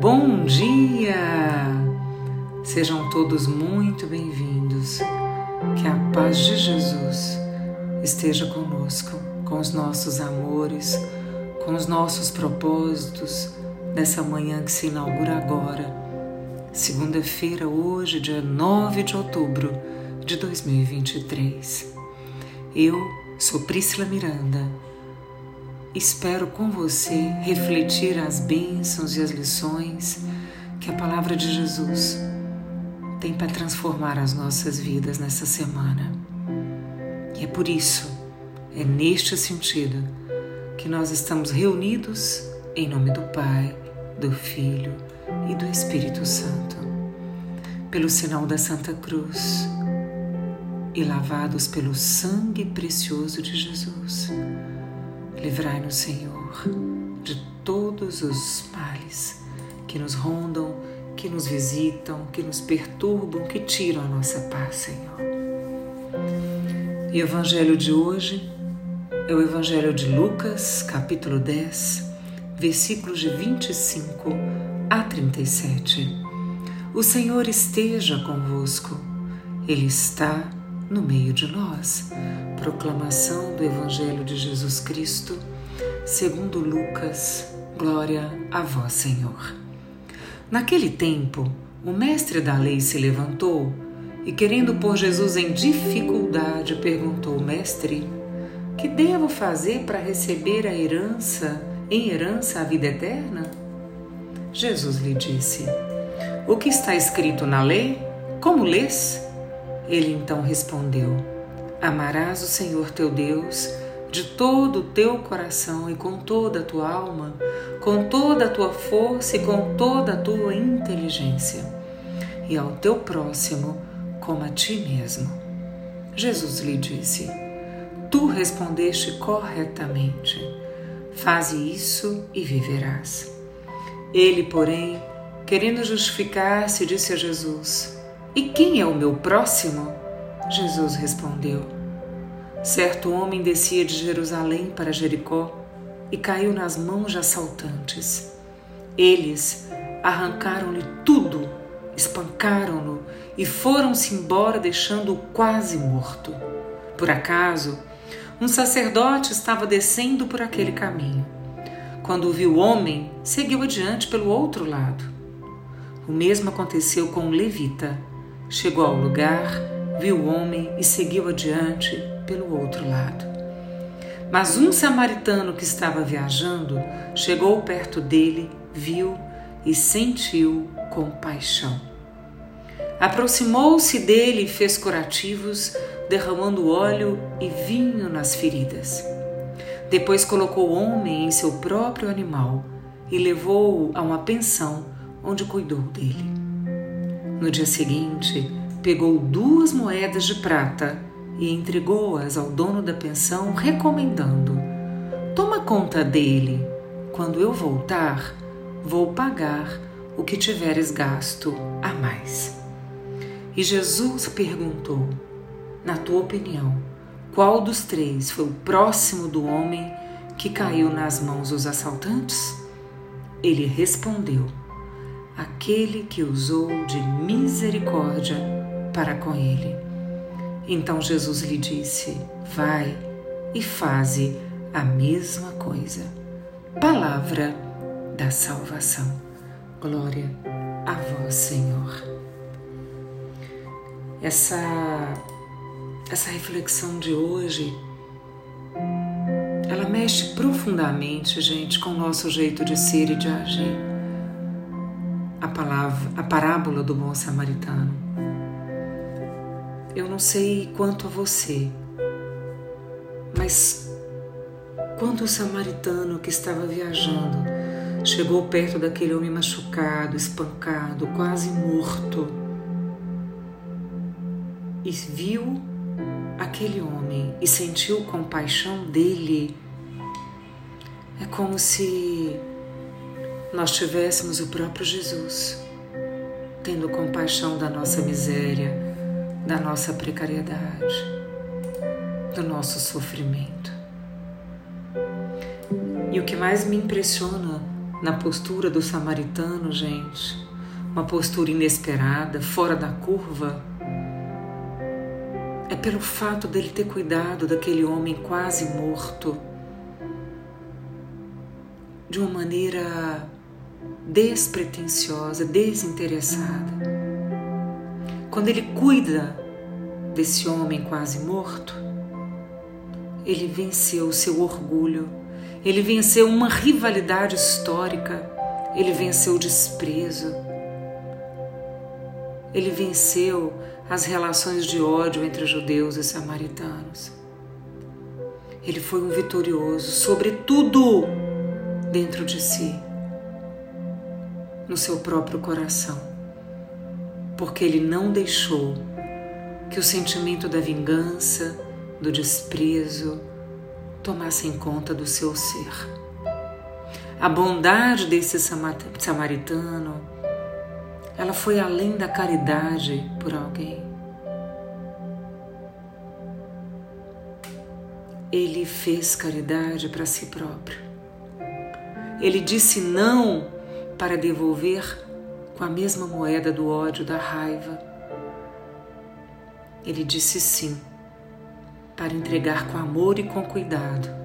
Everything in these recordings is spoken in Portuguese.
Bom dia! Sejam todos muito bem-vindos. Que a paz de Jesus esteja conosco, com os nossos amores, com os nossos propósitos nessa manhã que se inaugura agora, segunda-feira, hoje, dia 9 de outubro de 2023. Eu sou Priscila Miranda Espero com você refletir as bênçãos e as lições que a palavra de Jesus tem para transformar as nossas vidas nessa semana. E é por isso, é neste sentido, que nós estamos reunidos em nome do Pai, do Filho e do Espírito Santo, pelo sinal da Santa Cruz e lavados pelo sangue precioso de Jesus Livrai-nos, Senhor, de todos os males que nos rondam, que nos visitam, que nos perturbam, que tiram a nossa paz, Senhor. E o Evangelho de hoje é o Evangelho de Lucas, capítulo 10, versículos de 25 a 37. O Senhor esteja convosco, Ele está no meio de nós. Proclamação do Evangelho de Jesus Cristo, segundo Lucas. Glória a vós, Senhor. Naquele tempo, o mestre da lei se levantou e, querendo pôr Jesus em dificuldade, perguntou: Mestre, que devo fazer para receber a herança, em herança a vida eterna? Jesus lhe disse: O que está escrito na lei? Como lês? Ele então respondeu: Amarás o Senhor teu Deus de todo o teu coração e com toda a tua alma, com toda a tua força e com toda a tua inteligência, e ao teu próximo como a ti mesmo. Jesus lhe disse: Tu respondeste corretamente. Faze isso e viverás. Ele, porém, querendo justificar-se, disse a Jesus: e quem é o meu próximo? Jesus respondeu: Certo homem descia de Jerusalém para Jericó e caiu nas mãos de assaltantes. Eles arrancaram-lhe tudo, espancaram-no e foram-se embora, deixando-o quase morto. Por acaso, um sacerdote estava descendo por aquele caminho. Quando viu o homem, seguiu adiante pelo outro lado. O mesmo aconteceu com o levita Chegou ao lugar, viu o homem e seguiu adiante pelo outro lado. Mas um samaritano que estava viajando chegou perto dele, viu e sentiu compaixão. Aproximou-se dele e fez curativos, derramando óleo e vinho nas feridas. Depois colocou o homem em seu próprio animal e levou-o a uma pensão onde cuidou dele. No dia seguinte, pegou duas moedas de prata e entregou-as ao dono da pensão, recomendando: Toma conta dele. Quando eu voltar, vou pagar o que tiveres gasto a mais. E Jesus perguntou: Na tua opinião, qual dos três foi o próximo do homem que caiu nas mãos dos assaltantes? Ele respondeu: aquele que usou de misericórdia para com ele. Então Jesus lhe disse: Vai e faze a mesma coisa. Palavra da salvação. Glória a vós, Senhor. Essa essa reflexão de hoje ela mexe profundamente, gente, com o nosso jeito de ser e de agir a palavra, a parábola do bom samaritano. Eu não sei quanto a você, mas quando o samaritano que estava viajando chegou perto daquele homem machucado, espancado, quase morto, e viu aquele homem e sentiu compaixão dele, é como se nós tivéssemos o próprio Jesus, tendo compaixão da nossa miséria, da nossa precariedade, do nosso sofrimento. E o que mais me impressiona na postura do samaritano, gente, uma postura inesperada, fora da curva, é pelo fato dele ter cuidado daquele homem quase morto de uma maneira despretensiosa, desinteressada. Quando ele cuida desse homem quase morto, ele venceu o seu orgulho, ele venceu uma rivalidade histórica, ele venceu o desprezo, ele venceu as relações de ódio entre judeus e samaritanos. Ele foi um vitorioso, sobretudo dentro de si, no seu próprio coração, porque ele não deixou que o sentimento da vingança, do desprezo, tomassem conta do seu ser. A bondade desse samaritano, ela foi além da caridade por alguém. Ele fez caridade para si próprio. Ele disse não para devolver com a mesma moeda do ódio, da raiva. Ele disse sim para entregar com amor e com cuidado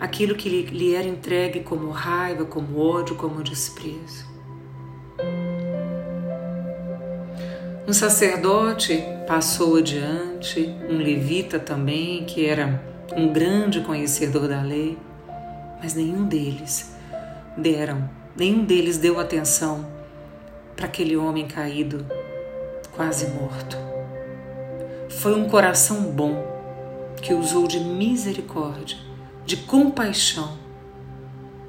aquilo que lhe era entregue como raiva, como ódio, como desprezo. Um sacerdote passou adiante, um levita também, que era um grande conhecedor da lei, mas nenhum deles deram, nenhum deles deu atenção para aquele homem caído, quase morto. Foi um coração bom que usou de misericórdia, de compaixão,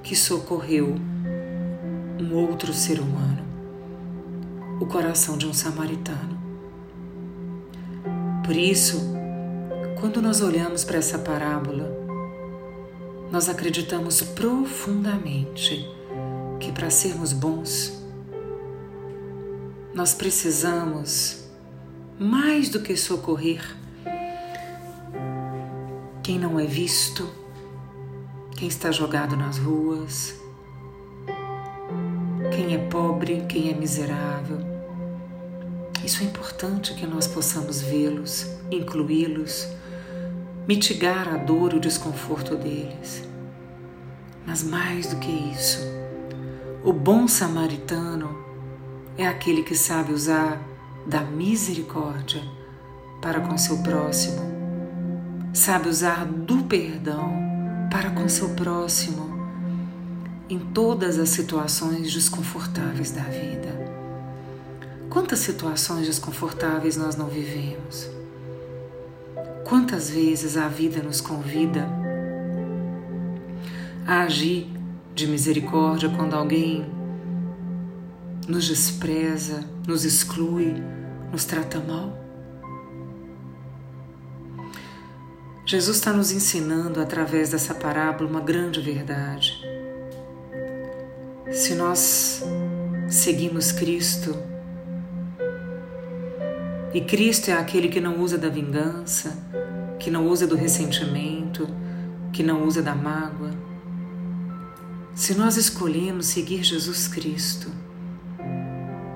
que socorreu um outro ser humano, o coração de um samaritano. Por isso, quando nós olhamos para essa parábola, nós acreditamos profundamente que para sermos bons, nós precisamos, mais do que socorrer, quem não é visto, quem está jogado nas ruas, quem é pobre, quem é miserável. Isso é importante que nós possamos vê-los, incluí-los, mitigar a dor e o desconforto deles. Mas mais do que isso, o bom samaritano é aquele que sabe usar da misericórdia para com seu próximo sabe usar do perdão para com seu próximo em todas as situações desconfortáveis da vida. Quantas situações desconfortáveis nós não vivemos? Quantas vezes a vida nos convida a agir de misericórdia quando alguém nos despreza, nos exclui, nos trata mal? Jesus está nos ensinando através dessa parábola uma grande verdade. Se nós seguimos Cristo, e Cristo é aquele que não usa da vingança, que não usa do ressentimento, que não usa da mágoa. Se nós escolhemos seguir Jesus Cristo,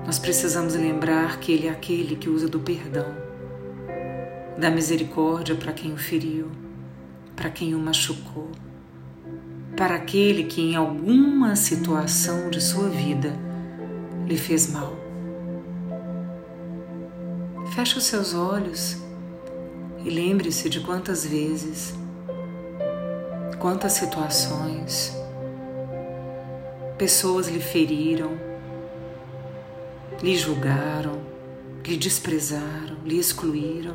nós precisamos lembrar que Ele é aquele que usa do perdão da misericórdia para quem o feriu, para quem o machucou, para aquele que em alguma situação de sua vida lhe fez mal. Feche os seus olhos e lembre-se de quantas vezes, quantas situações, pessoas lhe feriram, lhe julgaram, lhe desprezaram, lhe excluíram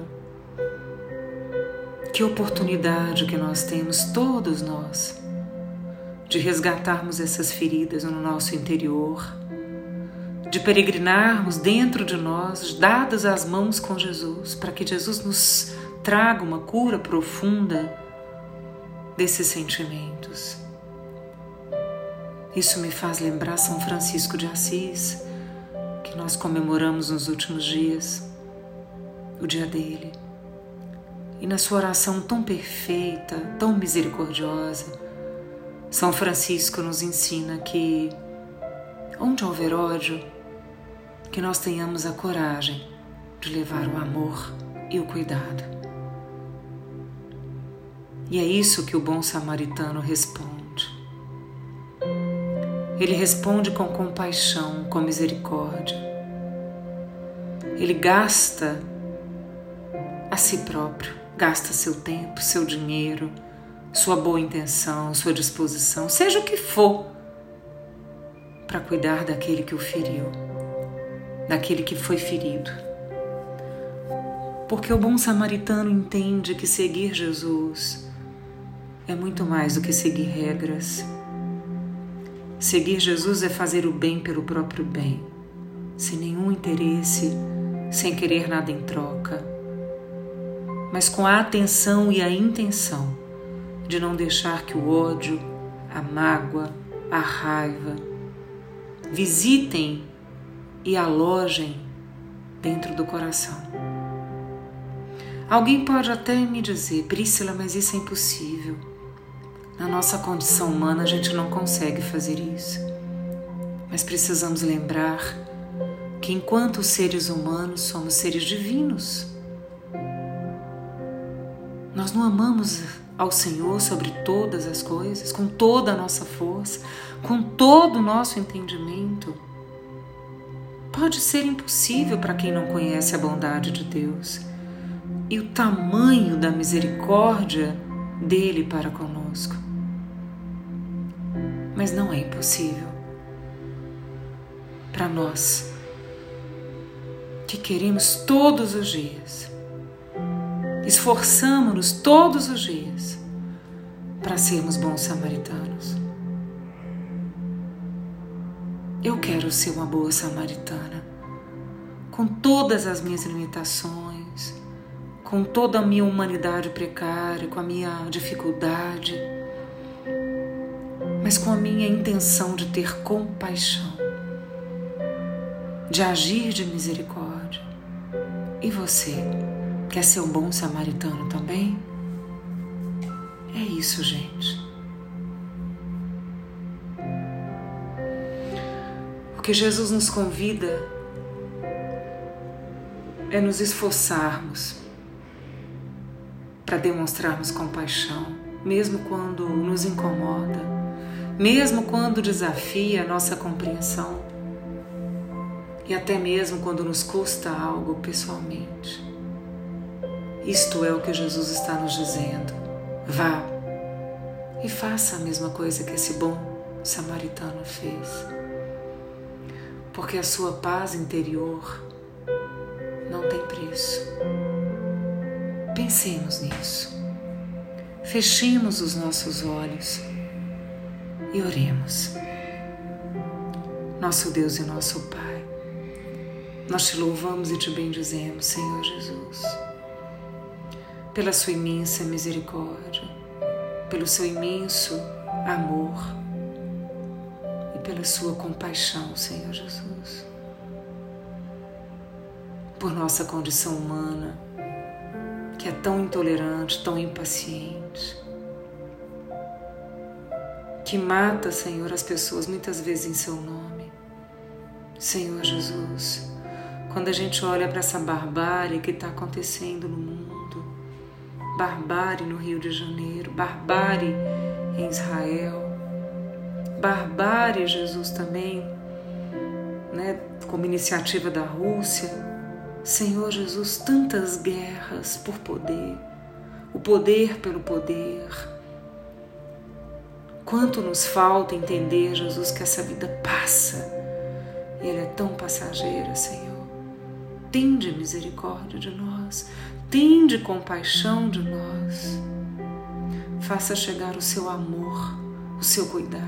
que oportunidade que nós temos, todos nós, de resgatarmos essas feridas no nosso interior, de peregrinarmos dentro de nós, dadas as mãos com Jesus, para que Jesus nos traga uma cura profunda desses sentimentos. Isso me faz lembrar São Francisco de Assis, que nós comemoramos nos últimos dias, o dia dele. E na sua oração tão perfeita, tão misericordiosa, São Francisco nos ensina que, onde houver ódio, que nós tenhamos a coragem de levar o amor e o cuidado. E é isso que o bom samaritano responde. Ele responde com compaixão, com misericórdia. Ele gasta a si próprio, gasta seu tempo, seu dinheiro, sua boa intenção, sua disposição, seja o que for, para cuidar daquele que o feriu, daquele que foi ferido. Porque o bom samaritano entende que seguir Jesus é muito mais do que seguir regras. Seguir Jesus é fazer o bem pelo próprio bem, sem nenhum interesse, sem querer nada em troca, mas com a atenção e a intenção de não deixar que o ódio, a mágoa, a raiva visitem e alojem dentro do coração. Alguém pode até me dizer, Priscila, mas isso é impossível. Na nossa condição humana a gente não consegue fazer isso. Mas precisamos lembrar que enquanto seres humanos somos seres divinos. Nós não amamos ao Senhor sobre todas as coisas, com toda a nossa força, com todo o nosso entendimento. Pode ser impossível para quem não conhece a bondade de Deus e o tamanho da misericórdia dele para conosco. Mas não é impossível para nós que queremos todos os dias esforçamos-nos todos os dias para sermos bons samaritanos. Eu quero ser uma boa samaritana, com todas as minhas limitações, com toda a minha humanidade precária, com a minha dificuldade, mas com a minha intenção de ter compaixão, de agir de misericórdia. E você? Quer ser um bom samaritano também? É isso, gente. O que Jesus nos convida é nos esforçarmos para demonstrarmos compaixão, mesmo quando nos incomoda, mesmo quando desafia a nossa compreensão e até mesmo quando nos custa algo pessoalmente. Isto é o que Jesus está nos dizendo. Vá e faça a mesma coisa que esse bom samaritano fez. Porque a sua paz interior não tem preço. Pensemos nisso. Fechemos os nossos olhos e oremos. Nosso Deus e nosso Pai, nós te louvamos e te bendizemos, Senhor Jesus pela sua imensa misericórdia, pelo seu imenso amor e pela sua compaixão, Senhor Jesus. Por nossa condição humana, que é tão intolerante, tão impaciente, que mata, Senhor, as pessoas muitas vezes em seu nome. Senhor Jesus, quando a gente olha para essa barbárie que está acontecendo no mundo, barbárie no Rio de Janeiro, barbárie em Israel, barbárie, Jesus também, né, como iniciativa da Rússia. Senhor Jesus, tantas guerras por poder, o poder pelo poder. Quanto nos falta entender, Jesus, que essa vida passa e ela é tão passageira, Senhor. Tende misericórdia de nós, tende compaixão de nós. Faça chegar o seu amor, o seu cuidado.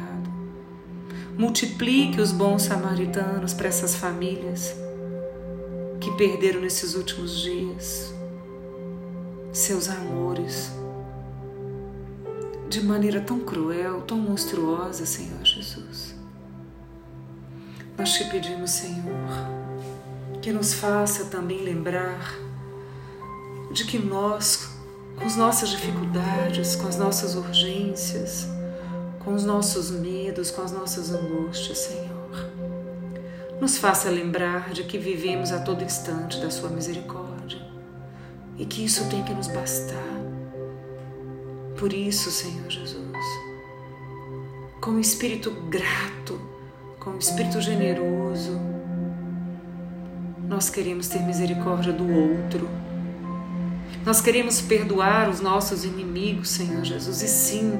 Multiplique os bons samaritanos para essas famílias que perderam nesses últimos dias seus amores de maneira tão cruel, tão monstruosa, Senhor Jesus. Nós te pedimos, Senhor, que nos faça também lembrar de que nós, com as nossas dificuldades, com as nossas urgências, com os nossos medos, com as nossas angústias, Senhor. Nos faça lembrar de que vivemos a todo instante da Sua misericórdia e que isso tem que nos bastar. Por isso, Senhor Jesus, com o espírito grato, com o espírito generoso, nós queremos ter misericórdia do outro. Nós queremos perdoar os nossos inimigos, Senhor Jesus, e sim,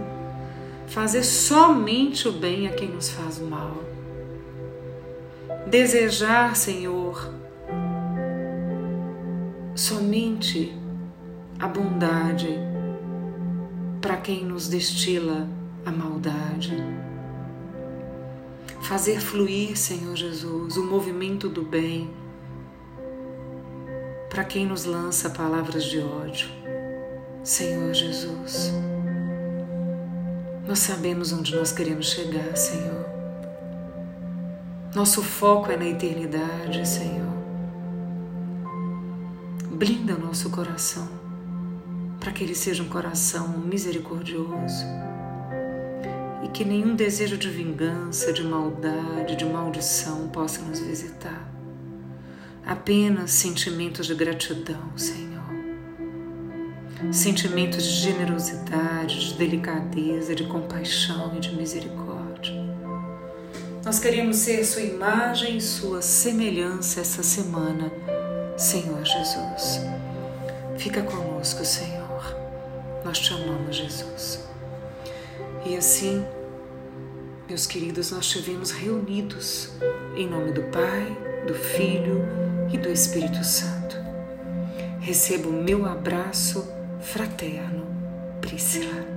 fazer somente o bem a quem nos faz mal. Desejar, Senhor, somente a bondade para quem nos destila a maldade. Fazer fluir, Senhor Jesus, o movimento do bem para quem nos lança palavras de ódio. Senhor Jesus, nós sabemos onde nós queremos chegar, Senhor. Nosso foco é na eternidade, Senhor. Blinda o nosso coração para que ele seja um coração misericordioso e que nenhum desejo de vingança, de maldade, de maldição possa nos visitar. Apenas sentimentos de gratidão, Senhor. Sentimentos de generosidade, de delicadeza, de compaixão e de misericórdia. Nós queremos ser Sua imagem e Sua semelhança essa semana, Senhor Jesus. Fica conosco, Senhor. Nós te amamos, Jesus. E assim, meus queridos, nós estivemos reunidos em nome do Pai, do Filho e do Espírito Santo. Receba o meu abraço fraterno, Priscila.